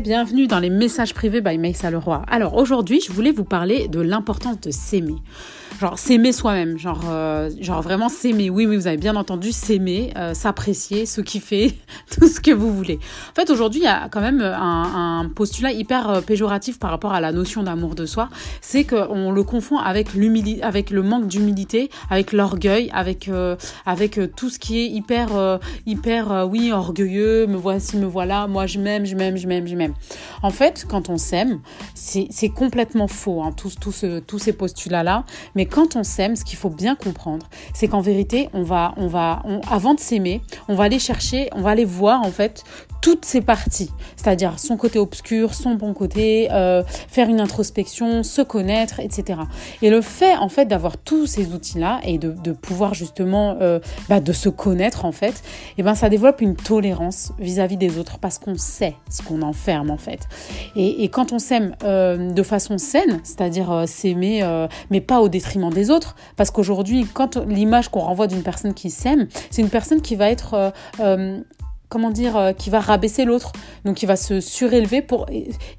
bienvenue dans les messages privés by Maïssa Leroy. Alors aujourd'hui, je voulais vous parler de l'importance de s'aimer genre s'aimer soi-même, genre, euh, genre vraiment s'aimer. Oui, oui, vous avez bien entendu, s'aimer, euh, s'apprécier, se kiffer, tout ce que vous voulez. En fait, aujourd'hui, il y a quand même un, postulat hyper euh, péjoratif par rapport à la notion d'amour de soi, c'est qu'on le confond avec avec le manque d'humilité, avec l'orgueil, avec avec tout ce qui est hyper hyper oui orgueilleux. Me voici, me voilà. Moi, je m'aime, je m'aime, je m'aime, je m'aime. En fait, quand on s'aime, c'est complètement faux, hein, tous, tous, tous ces postulats là. Mais quand on s'aime, ce qu'il faut bien comprendre, c'est qu'en vérité, on va, avant de s'aimer, on va aller chercher, on va aller voir en fait toutes ses parties, c'est-à-dire son côté obscur, son bon côté, euh, faire une introspection, se connaître, etc. Et le fait en fait d'avoir tous ces outils-là et de, pouvoir justement euh, bah, de se connaître en fait, et eh ben ça développe une tolérance vis-à-vis des autres parce qu'on sait ce qu'on enferme en fait. Et, quand on s'aime euh, de façon saine, c'est-à-dire s'aimer, mais pas au détriment des autres, parce qu'aujourd'hui, quand l'image qu'on renvoie d'une personne qui s'aime, c'est une personne qui va être comment dire, euh, qui va rabaisser l'autre. Donc qui va se surélever pour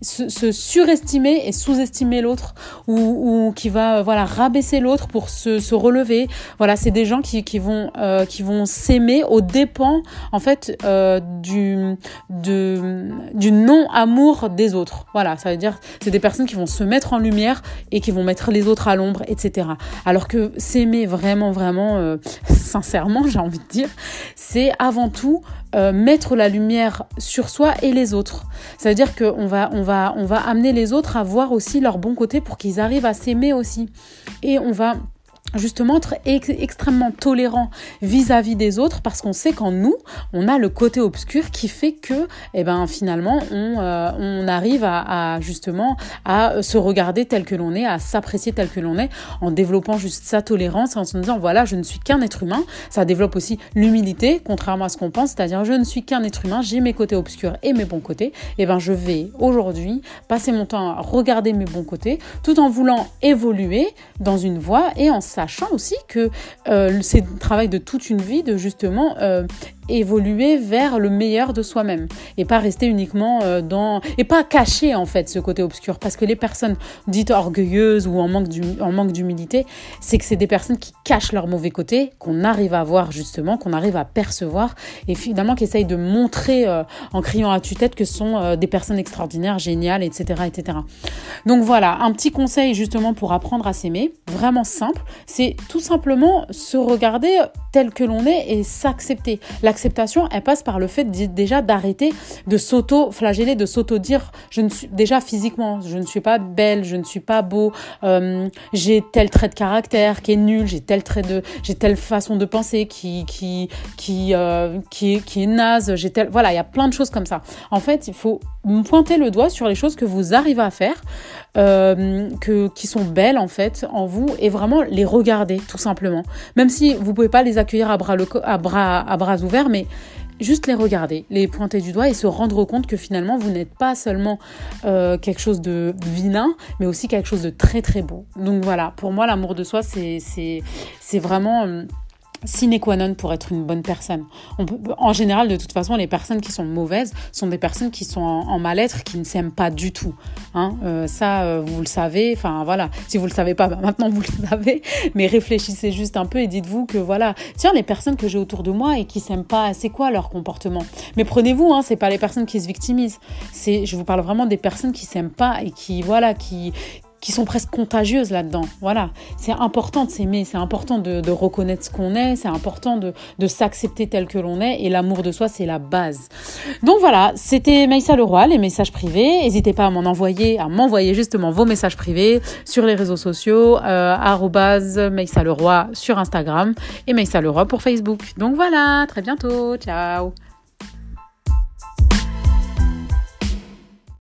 se, surestimer et sous-estimer l'autre, ou, qui va euh, voilà rabaisser l'autre pour se, relever. Voilà, c'est des gens qui, vont euh, qui vont s'aimer au dépens en fait du du non amour des autres. Voilà, ça veut dire c'est des personnes qui vont se mettre en lumière et qui vont mettre les autres à l'ombre, etc. Alors que s'aimer vraiment vraiment sincèrement, j'ai envie de dire, c'est avant tout euh, mettre la lumière sur soi et les autres. Ça veut dire qu'on va, on va, on va amener les autres à voir aussi leur bon côté pour qu'ils arrivent à s'aimer aussi. Et on va justement être extrêmement tolérant vis-à-vis des autres parce qu'on sait qu'en nous, on a le côté obscur qui fait que, eh ben, finalement, on, euh, on arrive à, justement à se regarder tel que l'on est, à s'apprécier tel que l'on est, en développant juste sa tolérance, en se disant, voilà, je ne suis qu'un être humain. Ça développe aussi l'humilité, contrairement à ce qu'on pense, c'est-à-dire, je ne suis qu'un être humain, j'ai mes côtés obscurs et mes bons côtés. Eh ben, je vais aujourd'hui passer mon temps à regarder mes bons côtés, tout en voulant évoluer dans une voie et en ça sachant aussi que euh, c'est le travail de toute une vie de justement euh, évoluer vers le meilleur de soi-même et pas rester uniquement euh, dans et pas cacher en fait ce côté obscur. Parce que les personnes dites orgueilleuses ou en manque d'humilité c'est que c'est des personnes qui cachent leur mauvais côté qu'on arrive à voir justement qu'on arrive à percevoir et finalement qui essayent de montrer euh, en criant à tue-tête que ce sont euh, des personnes extraordinaires géniales etc etc donc voilà un petit conseil justement pour apprendre à s'aimer vraiment simple c'est tout simplement se regarder tel que l'on est et s'accepter. La l'acceptation, elle passe par le fait déjà d'arrêter de s'auto-flageller, de s'auto-dire, je ne suis déjà physiquement, je ne suis pas belle, je ne suis pas beau, euh, j'ai tel trait de caractère qui est nul, j'ai tel trait de, j'ai telle façon de penser qui qui qui euh, qui, est, qui est naze, j'ai tel, voilà, il y a plein de choses comme ça. En fait, il faut pointer le doigt sur les choses que vous arrivez à faire, euh, que, qui sont belles en fait en vous et vraiment les regarder tout simplement. Même si vous pouvez pas les accueillir à bras, le, à bras, à bras ouverts, mais juste les regarder, les pointer du doigt et se rendre compte que finalement vous n'êtes pas seulement euh, quelque chose de vilain, mais aussi quelque chose de très très beau. Donc voilà, pour moi l'amour de soi c'est vraiment... Euh, sine qua non pour être une bonne personne. En général, de toute façon, les personnes qui sont mauvaises sont des personnes qui sont en, mal-être, qui ne s'aiment pas du tout. Hein. Euh, ça, euh, vous le savez. Enfin, voilà. Si vous le savez pas, bah, maintenant vous le savez. Mais réfléchissez juste un peu et dites-vous que voilà, tiens, les personnes que j'ai autour de moi et qui s'aiment pas, c'est quoi leur comportement? Mais prenez-vous, hein, c'est pas les personnes qui se victimisent. C'est, je vous parle vraiment des personnes qui s'aiment pas et qui voilà, qui qui sont presque contagieuses là-dedans. Voilà, c'est important de s'aimer, c'est important de, reconnaître ce qu'on est, c'est important de, s'accepter tel que l'on est, et l'amour de soi, c'est la base. Donc voilà, c'était Maïssa Leroy, les messages privés. N'hésitez pas à m'en envoyer, à m'envoyer justement vos messages privés sur les réseaux sociaux, euh, Maïssa Leroy sur Instagram et Maïssa Leroy pour Facebook. Donc voilà, très bientôt, ciao